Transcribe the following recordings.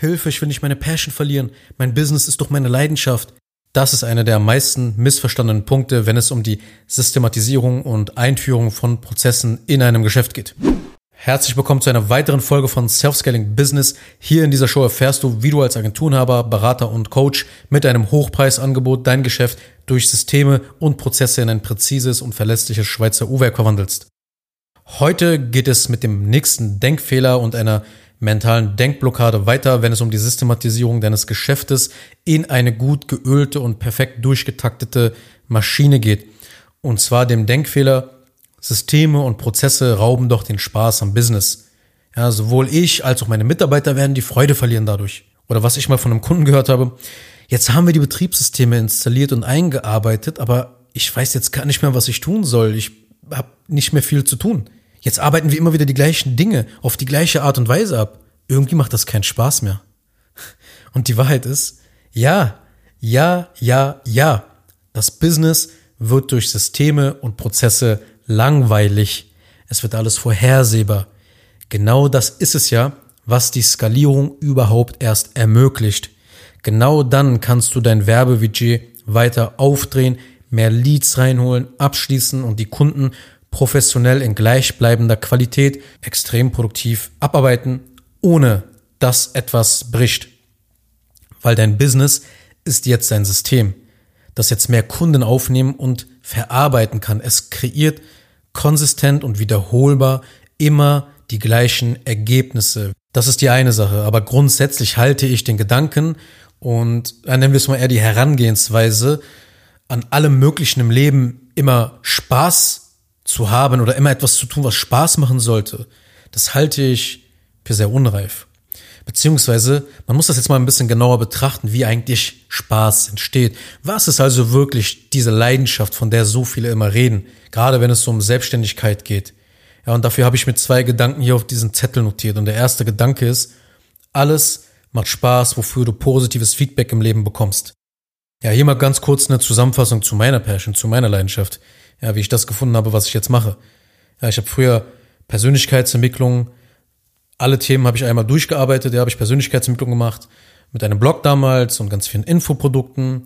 Hilfe, ich will nicht meine Passion verlieren. Mein Business ist doch meine Leidenschaft. Das ist einer der am meisten missverstandenen Punkte, wenn es um die Systematisierung und Einführung von Prozessen in einem Geschäft geht. Herzlich willkommen zu einer weiteren Folge von Self-Scaling Business. Hier in dieser Show erfährst du, wie du als Agenturenhaber, Berater und Coach mit einem Hochpreisangebot dein Geschäft durch Systeme und Prozesse in ein präzises und verlässliches Schweizer Uhrwerk verwandelst. Heute geht es mit dem nächsten Denkfehler und einer mentalen Denkblockade weiter, wenn es um die Systematisierung deines Geschäftes in eine gut geölte und perfekt durchgetaktete Maschine geht. Und zwar dem Denkfehler, Systeme und Prozesse rauben doch den Spaß am Business. Ja, sowohl ich als auch meine Mitarbeiter werden die Freude verlieren dadurch. Oder was ich mal von einem Kunden gehört habe, jetzt haben wir die Betriebssysteme installiert und eingearbeitet, aber ich weiß jetzt gar nicht mehr, was ich tun soll. Ich habe nicht mehr viel zu tun. Jetzt arbeiten wir immer wieder die gleichen Dinge auf die gleiche Art und Weise ab. Irgendwie macht das keinen Spaß mehr. Und die Wahrheit ist, ja, ja, ja, ja. Das Business wird durch Systeme und Prozesse langweilig. Es wird alles vorhersehbar. Genau das ist es ja, was die Skalierung überhaupt erst ermöglicht. Genau dann kannst du dein Werbebudget weiter aufdrehen, mehr Leads reinholen, abschließen und die Kunden professionell in gleichbleibender Qualität extrem produktiv abarbeiten, ohne dass etwas bricht. Weil dein Business ist jetzt dein System, das jetzt mehr Kunden aufnehmen und verarbeiten kann. Es kreiert konsistent und wiederholbar immer die gleichen Ergebnisse. Das ist die eine Sache, aber grundsätzlich halte ich den Gedanken und äh, nennen wir es mal eher die Herangehensweise an allem Möglichen im Leben immer Spaß zu haben oder immer etwas zu tun, was Spaß machen sollte, das halte ich für sehr unreif. Beziehungsweise, man muss das jetzt mal ein bisschen genauer betrachten, wie eigentlich Spaß entsteht. Was ist also wirklich diese Leidenschaft, von der so viele immer reden, gerade wenn es um Selbstständigkeit geht? Ja, und dafür habe ich mir zwei Gedanken hier auf diesen Zettel notiert. Und der erste Gedanke ist, alles macht Spaß, wofür du positives Feedback im Leben bekommst. Ja, hier mal ganz kurz eine Zusammenfassung zu meiner Passion, zu meiner Leidenschaft ja, wie ich das gefunden habe, was ich jetzt mache. Ja, ich habe früher Persönlichkeitsentwicklung, alle Themen habe ich einmal durchgearbeitet, ja, habe ich Persönlichkeitsentwicklung gemacht, mit einem Blog damals und ganz vielen Infoprodukten.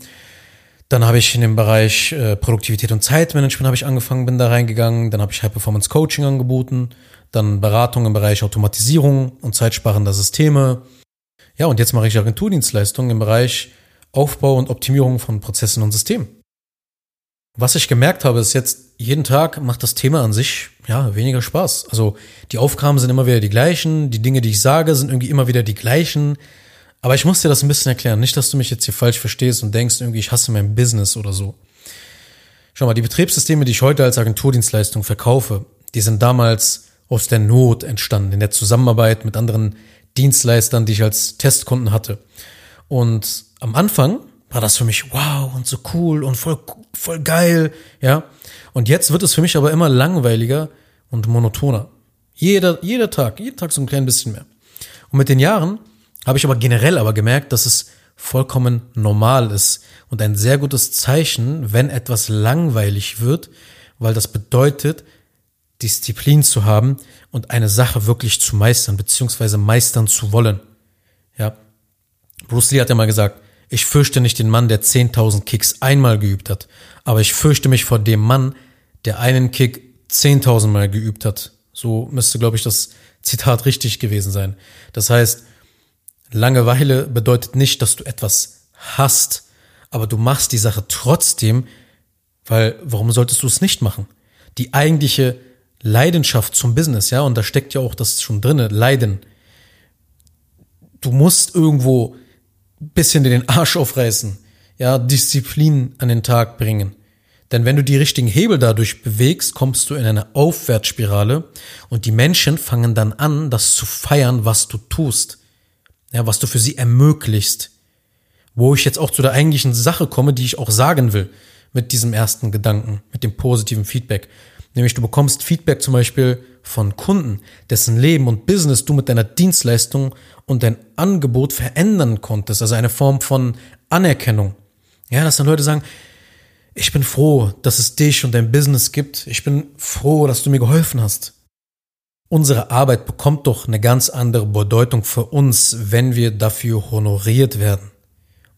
Dann habe ich in dem Bereich äh, Produktivität und Zeitmanagement habe ich angefangen, bin da reingegangen. Dann habe ich High Performance Coaching angeboten, dann Beratung im Bereich Automatisierung und zeitsparender Systeme. Ja, und jetzt mache ich Agenturdienstleistungen im Bereich Aufbau und Optimierung von Prozessen und Systemen. Was ich gemerkt habe, ist jetzt, jeden Tag macht das Thema an sich, ja, weniger Spaß. Also, die Aufgaben sind immer wieder die gleichen, die Dinge, die ich sage, sind irgendwie immer wieder die gleichen. Aber ich muss dir das ein bisschen erklären. Nicht, dass du mich jetzt hier falsch verstehst und denkst, irgendwie, ich hasse mein Business oder so. Schau mal, die Betriebssysteme, die ich heute als Agenturdienstleistung verkaufe, die sind damals aus der Not entstanden, in der Zusammenarbeit mit anderen Dienstleistern, die ich als Testkunden hatte. Und am Anfang war das für mich wow und so cool und voll, voll geil, ja. Und jetzt wird es für mich aber immer langweiliger und monotoner. Jeder, jeder Tag, jeden Tag so ein klein bisschen mehr. Und mit den Jahren habe ich aber generell aber gemerkt, dass es vollkommen normal ist und ein sehr gutes Zeichen, wenn etwas langweilig wird, weil das bedeutet, Disziplin zu haben und eine Sache wirklich zu meistern, beziehungsweise meistern zu wollen. Ja. Bruce Lee hat ja mal gesagt, ich fürchte nicht den Mann, der 10.000 Kicks einmal geübt hat, aber ich fürchte mich vor dem Mann, der einen Kick 10.000 Mal geübt hat. So müsste, glaube ich, das Zitat richtig gewesen sein. Das heißt, Langeweile bedeutet nicht, dass du etwas hast, aber du machst die Sache trotzdem, weil warum solltest du es nicht machen? Die eigentliche Leidenschaft zum Business, ja, und da steckt ja auch das schon drinne, Leiden. Du musst irgendwo bisschen den Arsch aufreißen, ja, Disziplin an den Tag bringen. Denn wenn du die richtigen Hebel dadurch bewegst, kommst du in eine Aufwärtsspirale und die Menschen fangen dann an, das zu feiern, was du tust. Ja, was du für sie ermöglichst. Wo ich jetzt auch zu der eigentlichen Sache komme, die ich auch sagen will mit diesem ersten Gedanken, mit dem positiven Feedback. Nämlich du bekommst Feedback zum Beispiel von Kunden, dessen Leben und Business du mit deiner Dienstleistung und dein Angebot verändern konntest. Also eine Form von Anerkennung. Ja, dass dann Leute sagen, ich bin froh, dass es dich und dein Business gibt. Ich bin froh, dass du mir geholfen hast. Unsere Arbeit bekommt doch eine ganz andere Bedeutung für uns, wenn wir dafür honoriert werden.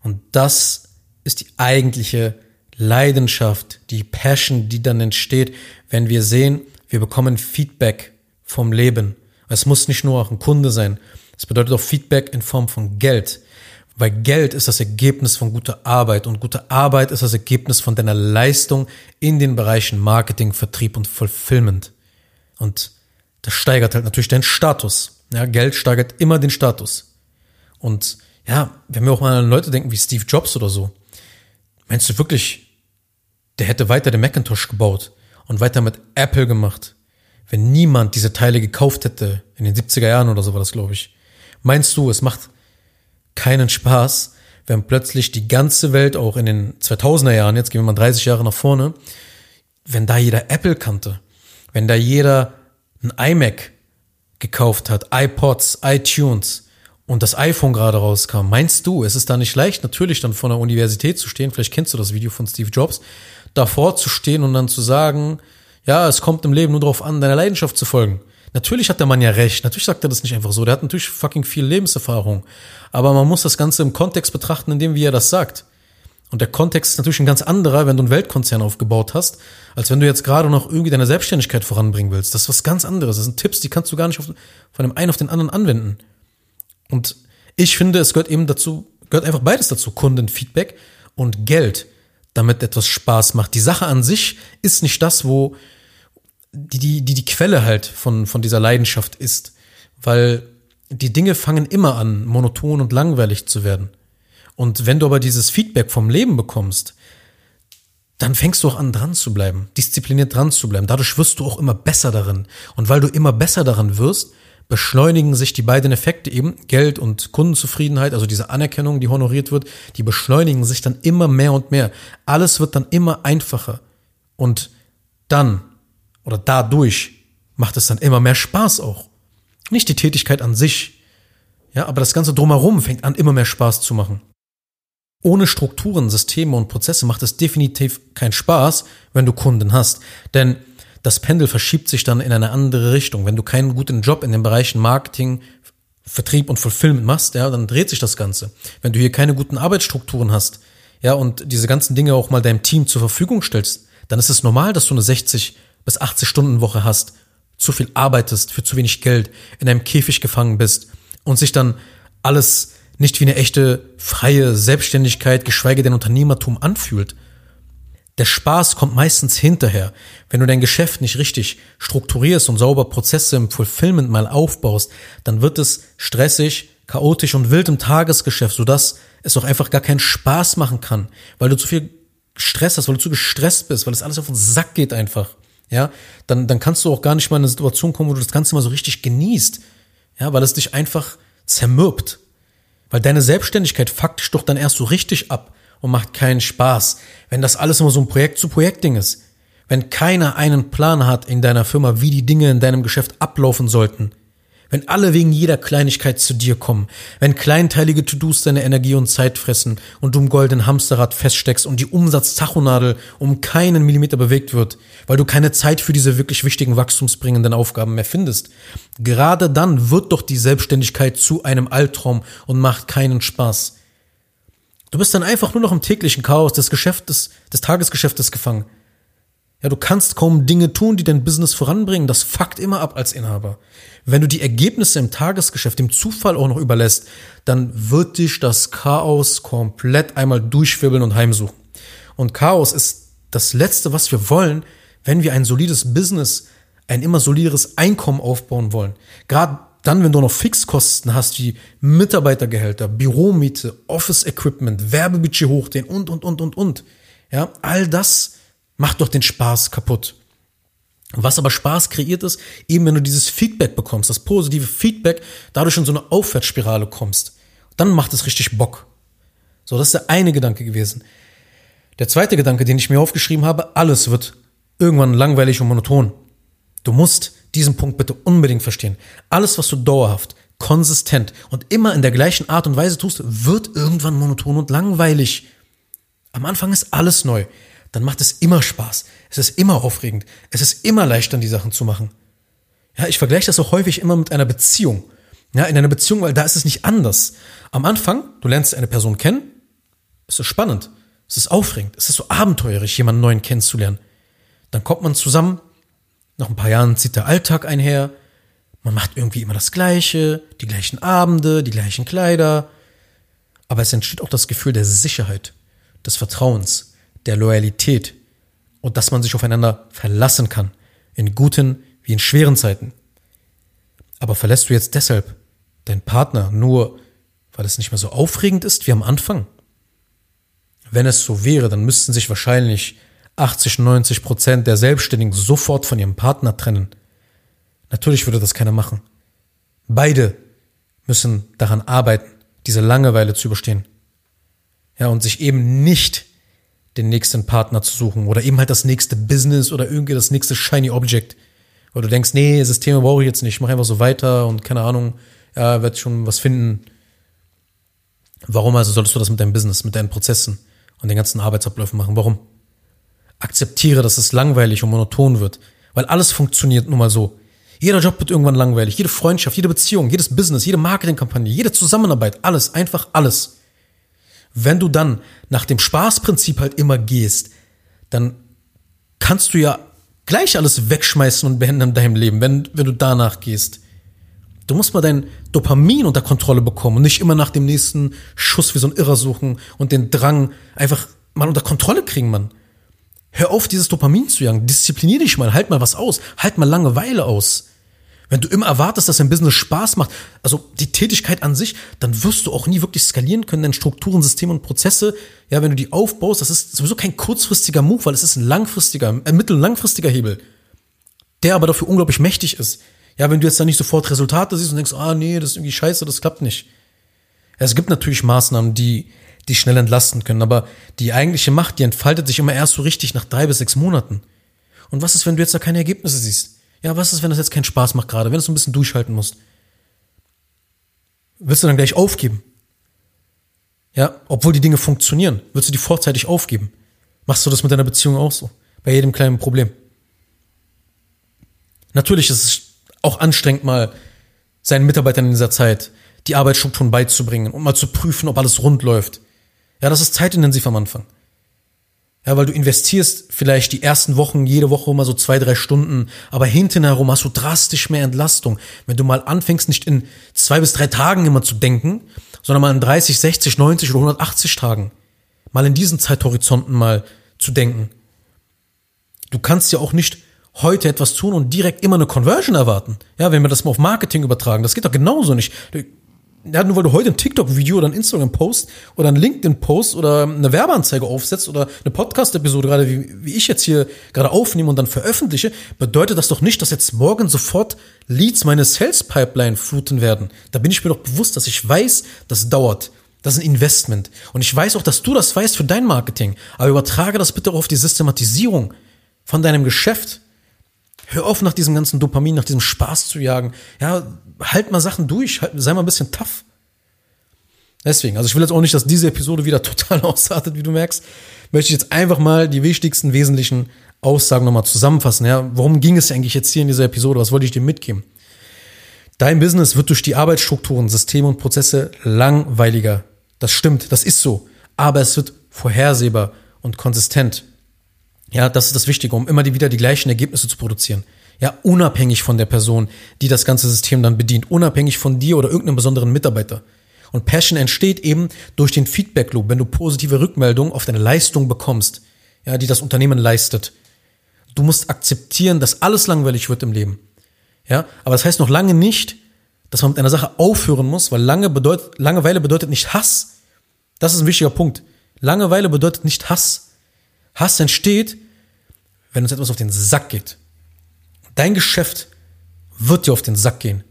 Und das ist die eigentliche Leidenschaft, die Passion, die dann entsteht, wenn wir sehen, wir bekommen Feedback vom Leben. Es muss nicht nur auch ein Kunde sein. Es bedeutet auch Feedback in Form von Geld. Weil Geld ist das Ergebnis von guter Arbeit und gute Arbeit ist das Ergebnis von deiner Leistung in den Bereichen Marketing, Vertrieb und Fulfillment. Und das steigert halt natürlich deinen Status. Ja, Geld steigert immer den Status. Und ja, wenn wir auch mal an Leute denken wie Steve Jobs oder so, meinst du wirklich, der hätte weiter den Macintosh gebaut und weiter mit Apple gemacht, wenn niemand diese Teile gekauft hätte in den 70er Jahren oder so war das, glaube ich. Meinst du, es macht keinen Spaß, wenn plötzlich die ganze Welt auch in den 2000er Jahren, jetzt gehen wir mal 30 Jahre nach vorne, wenn da jeder Apple kannte, wenn da jeder ein iMac gekauft hat, iPods, iTunes und das iPhone gerade rauskam, meinst du, es ist da nicht leicht, natürlich dann vor einer Universität zu stehen, vielleicht kennst du das Video von Steve Jobs, davor zu stehen und dann zu sagen, ja, es kommt im Leben nur darauf an, deiner Leidenschaft zu folgen. Natürlich hat der Mann ja recht. Natürlich sagt er das nicht einfach so. Der hat natürlich fucking viel Lebenserfahrung. Aber man muss das Ganze im Kontext betrachten, in dem wie er das sagt. Und der Kontext ist natürlich ein ganz anderer, wenn du einen Weltkonzern aufgebaut hast, als wenn du jetzt gerade noch irgendwie deine Selbstständigkeit voranbringen willst. Das ist was ganz anderes. Das sind Tipps, die kannst du gar nicht auf, von dem einen auf den anderen anwenden. Und ich finde, es gehört eben dazu, gehört einfach beides dazu. Kundenfeedback und Geld, damit etwas Spaß macht. Die Sache an sich ist nicht das, wo, die, die, die die Quelle halt von, von dieser Leidenschaft ist. Weil die Dinge fangen immer an, monoton und langweilig zu werden. Und wenn du aber dieses Feedback vom Leben bekommst, dann fängst du auch an, dran zu bleiben, diszipliniert dran zu bleiben. Dadurch wirst du auch immer besser darin. Und weil du immer besser daran wirst, beschleunigen sich die beiden Effekte eben, Geld und Kundenzufriedenheit, also diese Anerkennung, die honoriert wird, die beschleunigen sich dann immer mehr und mehr. Alles wird dann immer einfacher. Und dann oder dadurch macht es dann immer mehr Spaß auch. Nicht die Tätigkeit an sich, ja, aber das Ganze drumherum fängt an, immer mehr Spaß zu machen. Ohne Strukturen, Systeme und Prozesse macht es definitiv keinen Spaß, wenn du Kunden hast. Denn das Pendel verschiebt sich dann in eine andere Richtung. Wenn du keinen guten Job in den Bereichen Marketing, Vertrieb und Fulfillment machst, ja, dann dreht sich das Ganze. Wenn du hier keine guten Arbeitsstrukturen hast, ja, und diese ganzen Dinge auch mal deinem Team zur Verfügung stellst, dann ist es normal, dass du eine 60 bis 80 Stunden Woche hast, zu viel arbeitest für zu wenig Geld, in einem Käfig gefangen bist und sich dann alles nicht wie eine echte freie Selbstständigkeit, geschweige denn Unternehmertum anfühlt. Der Spaß kommt meistens hinterher. Wenn du dein Geschäft nicht richtig strukturierst und sauber Prozesse im Fulfillment mal aufbaust, dann wird es stressig, chaotisch und wild im Tagesgeschäft, sodass es auch einfach gar keinen Spaß machen kann, weil du zu viel Stress hast, weil du zu gestresst bist, weil es alles auf den Sack geht einfach ja, dann, dann kannst du auch gar nicht mal in eine Situation kommen, wo du das Ganze mal so richtig genießt, ja, weil es dich einfach zermürbt. Weil deine Selbstständigkeit faktisch doch dann erst so richtig ab und macht keinen Spaß, wenn das alles immer so ein Projekt zu Projekt-Ding ist. Wenn keiner einen Plan hat in deiner Firma, wie die Dinge in deinem Geschäft ablaufen sollten, wenn alle wegen jeder Kleinigkeit zu dir kommen, wenn kleinteilige To-Dos deine Energie und Zeit fressen und du im goldenen Hamsterrad feststeckst und die Umsatztachonadel um keinen Millimeter bewegt wird, weil du keine Zeit für diese wirklich wichtigen wachstumsbringenden Aufgaben mehr findest. Gerade dann wird doch die Selbstständigkeit zu einem Albtraum und macht keinen Spaß. Du bist dann einfach nur noch im täglichen Chaos des Geschäftes, des Tagesgeschäftes gefangen. Ja, du kannst kaum Dinge tun, die dein Business voranbringen. Das fuckt immer ab als Inhaber. Wenn du die Ergebnisse im Tagesgeschäft dem Zufall auch noch überlässt, dann wird dich das Chaos komplett einmal durchwirbeln und heimsuchen. Und Chaos ist das Letzte, was wir wollen, wenn wir ein solides Business, ein immer solideres Einkommen aufbauen wollen. Gerade dann, wenn du noch Fixkosten hast, wie Mitarbeitergehälter, Büromiete, Office-Equipment, Werbebudget hochdehnen und, und, und, und, und. Ja, all das Macht doch den Spaß kaputt. Was aber Spaß kreiert ist, eben wenn du dieses Feedback bekommst, das positive Feedback, dadurch in so eine Aufwärtsspirale kommst. Dann macht es richtig Bock. So, das ist der eine Gedanke gewesen. Der zweite Gedanke, den ich mir aufgeschrieben habe, alles wird irgendwann langweilig und monoton. Du musst diesen Punkt bitte unbedingt verstehen. Alles, was du dauerhaft, konsistent und immer in der gleichen Art und Weise tust, wird irgendwann monoton und langweilig. Am Anfang ist alles neu dann macht es immer Spaß. Es ist immer aufregend. Es ist immer leicht, dann die Sachen zu machen. Ja, ich vergleiche das auch häufig immer mit einer Beziehung. Ja, in einer Beziehung, weil da ist es nicht anders. Am Anfang, du lernst eine Person kennen, es ist spannend, es ist aufregend, es ist so abenteuerlich, jemanden neuen kennenzulernen. Dann kommt man zusammen, nach ein paar Jahren zieht der Alltag einher, man macht irgendwie immer das Gleiche, die gleichen Abende, die gleichen Kleider, aber es entsteht auch das Gefühl der Sicherheit, des Vertrauens, der Loyalität und dass man sich aufeinander verlassen kann, in guten wie in schweren Zeiten. Aber verlässt du jetzt deshalb deinen Partner nur, weil es nicht mehr so aufregend ist wie am Anfang? Wenn es so wäre, dann müssten sich wahrscheinlich 80, 90 Prozent der Selbstständigen sofort von ihrem Partner trennen. Natürlich würde das keiner machen. Beide müssen daran arbeiten, diese Langeweile zu überstehen. Ja, und sich eben nicht den nächsten Partner zu suchen oder eben halt das nächste Business oder irgendwie das nächste Shiny Object. Weil du denkst, nee, Systeme brauche ich jetzt nicht, ich mache einfach so weiter und keine Ahnung, ja, werde schon was finden. Warum also solltest du das mit deinem Business, mit deinen Prozessen und den ganzen Arbeitsabläufen machen? Warum? Akzeptiere, dass es langweilig und monoton wird, weil alles funktioniert nun mal so. Jeder Job wird irgendwann langweilig, jede Freundschaft, jede Beziehung, jedes Business, jede Marketingkampagne, jede Zusammenarbeit, alles, einfach alles. Wenn du dann nach dem Spaßprinzip halt immer gehst, dann kannst du ja gleich alles wegschmeißen und beenden in deinem Leben, wenn, wenn du danach gehst. Du musst mal dein Dopamin unter Kontrolle bekommen und nicht immer nach dem nächsten Schuss wie so ein Irrer suchen und den Drang einfach mal unter Kontrolle kriegen, Mann. Hör auf, dieses Dopamin zu jagen. Disziplinier dich mal, halt mal was aus, halt mal Langeweile aus. Wenn du immer erwartest, dass dein Business Spaß macht, also die Tätigkeit an sich, dann wirst du auch nie wirklich skalieren können, denn Strukturen, Systeme und Prozesse, ja, wenn du die aufbaust, das ist sowieso kein kurzfristiger Move, weil es ist ein langfristiger, ein mittel- und langfristiger Hebel, der aber dafür unglaublich mächtig ist. Ja, wenn du jetzt da nicht sofort Resultate siehst und denkst, ah, nee, das ist irgendwie scheiße, das klappt nicht. Es gibt natürlich Maßnahmen, die, die schnell entlasten können, aber die eigentliche Macht, die entfaltet sich immer erst so richtig nach drei bis sechs Monaten. Und was ist, wenn du jetzt da keine Ergebnisse siehst? Ja, was ist, wenn das jetzt keinen Spaß macht gerade, wenn du so ein bisschen durchhalten musst? Willst du dann gleich aufgeben? Ja, obwohl die Dinge funktionieren, willst du die vorzeitig aufgeben? Machst du das mit deiner Beziehung auch so? Bei jedem kleinen Problem. Natürlich ist es auch anstrengend, mal seinen Mitarbeitern in dieser Zeit die Arbeitsstrukturen beizubringen und mal zu prüfen, ob alles rund läuft. Ja, das ist zeitintensiv am Anfang. Ja, weil du investierst vielleicht die ersten Wochen jede Woche immer so zwei, drei Stunden, aber hinten herum hast du drastisch mehr Entlastung. Wenn du mal anfängst, nicht in zwei bis drei Tagen immer zu denken, sondern mal in 30, 60, 90 oder 180 Tagen. Mal in diesen Zeithorizonten mal zu denken. Du kannst ja auch nicht heute etwas tun und direkt immer eine Conversion erwarten. Ja, wenn wir das mal auf Marketing übertragen, das geht doch genauso nicht ja, nur weil du heute ein TikTok-Video oder ein Instagram-Post oder ein LinkedIn-Post oder eine Werbeanzeige aufsetzt oder eine Podcast-Episode gerade, wie, wie ich jetzt hier gerade aufnehme und dann veröffentliche, bedeutet das doch nicht, dass jetzt morgen sofort Leads meine Sales-Pipeline fluten werden. Da bin ich mir doch bewusst, dass ich weiß, das dauert. Das ist ein Investment. Und ich weiß auch, dass du das weißt für dein Marketing. Aber übertrage das bitte auch auf die Systematisierung von deinem Geschäft. Hör auf, nach diesem ganzen Dopamin, nach diesem Spaß zu jagen. Ja, halt mal Sachen durch, halt, sei mal ein bisschen tough. Deswegen, also ich will jetzt auch nicht, dass diese Episode wieder total ausartet, wie du merkst. Möchte ich jetzt einfach mal die wichtigsten, wesentlichen Aussagen nochmal zusammenfassen. Ja, worum ging es eigentlich jetzt hier in dieser Episode? Was wollte ich dir mitgeben? Dein Business wird durch die Arbeitsstrukturen, Systeme und Prozesse langweiliger. Das stimmt, das ist so. Aber es wird vorhersehbar und konsistent. Ja, das ist das Wichtige, um immer wieder die gleichen Ergebnisse zu produzieren. Ja, unabhängig von der Person, die das ganze System dann bedient, unabhängig von dir oder irgendeinem besonderen Mitarbeiter. Und Passion entsteht eben durch den Feedback Loop, wenn du positive Rückmeldungen auf deine Leistung bekommst, ja, die das Unternehmen leistet. Du musst akzeptieren, dass alles langweilig wird im Leben. Ja, aber das heißt noch lange nicht, dass man mit einer Sache aufhören muss, weil lange bedeutet, Langeweile bedeutet nicht Hass. Das ist ein wichtiger Punkt. Langeweile bedeutet nicht Hass. Hass entsteht, wenn uns etwas auf den Sack geht. Dein Geschäft wird dir auf den Sack gehen,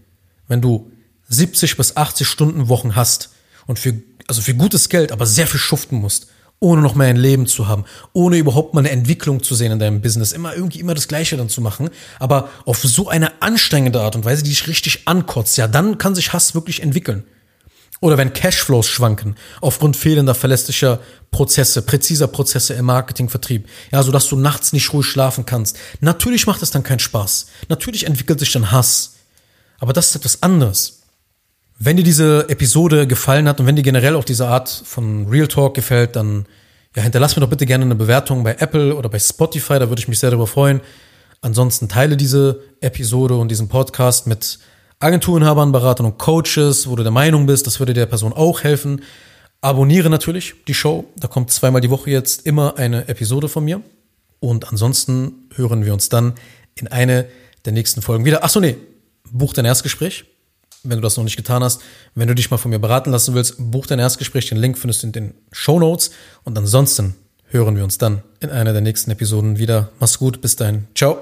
wenn du 70 bis 80 Stunden Wochen hast und für, also für gutes Geld, aber sehr viel schuften musst, ohne noch mehr ein Leben zu haben, ohne überhaupt mal eine Entwicklung zu sehen in deinem Business, immer irgendwie immer das Gleiche dann zu machen, aber auf so eine anstrengende Art und Weise, die dich richtig ankotzt, ja, dann kann sich Hass wirklich entwickeln. Oder wenn Cashflows schwanken aufgrund fehlender verlässlicher Prozesse, präziser Prozesse im Marketingvertrieb, ja, so dass du nachts nicht ruhig schlafen kannst. Natürlich macht das dann keinen Spaß. Natürlich entwickelt sich dann Hass. Aber das ist etwas anderes. Wenn dir diese Episode gefallen hat und wenn dir generell auch diese Art von Real Talk gefällt, dann ja, hinterlass mir doch bitte gerne eine Bewertung bei Apple oder bei Spotify, da würde ich mich sehr darüber freuen. Ansonsten teile diese Episode und diesen Podcast mit Agenturinhabern, Beratern und Coaches, wo du der Meinung bist, das würde der Person auch helfen. Abonniere natürlich die Show, da kommt zweimal die Woche jetzt immer eine Episode von mir. Und ansonsten hören wir uns dann in eine der nächsten Folgen wieder. Achso, nee, buch dein Erstgespräch wenn du das noch nicht getan hast. Wenn du dich mal von mir beraten lassen willst, buch dein Erstgespräch. Den Link findest du in den Show Notes. Und ansonsten hören wir uns dann in einer der nächsten Episoden wieder. Mach's gut, bis dahin. Ciao.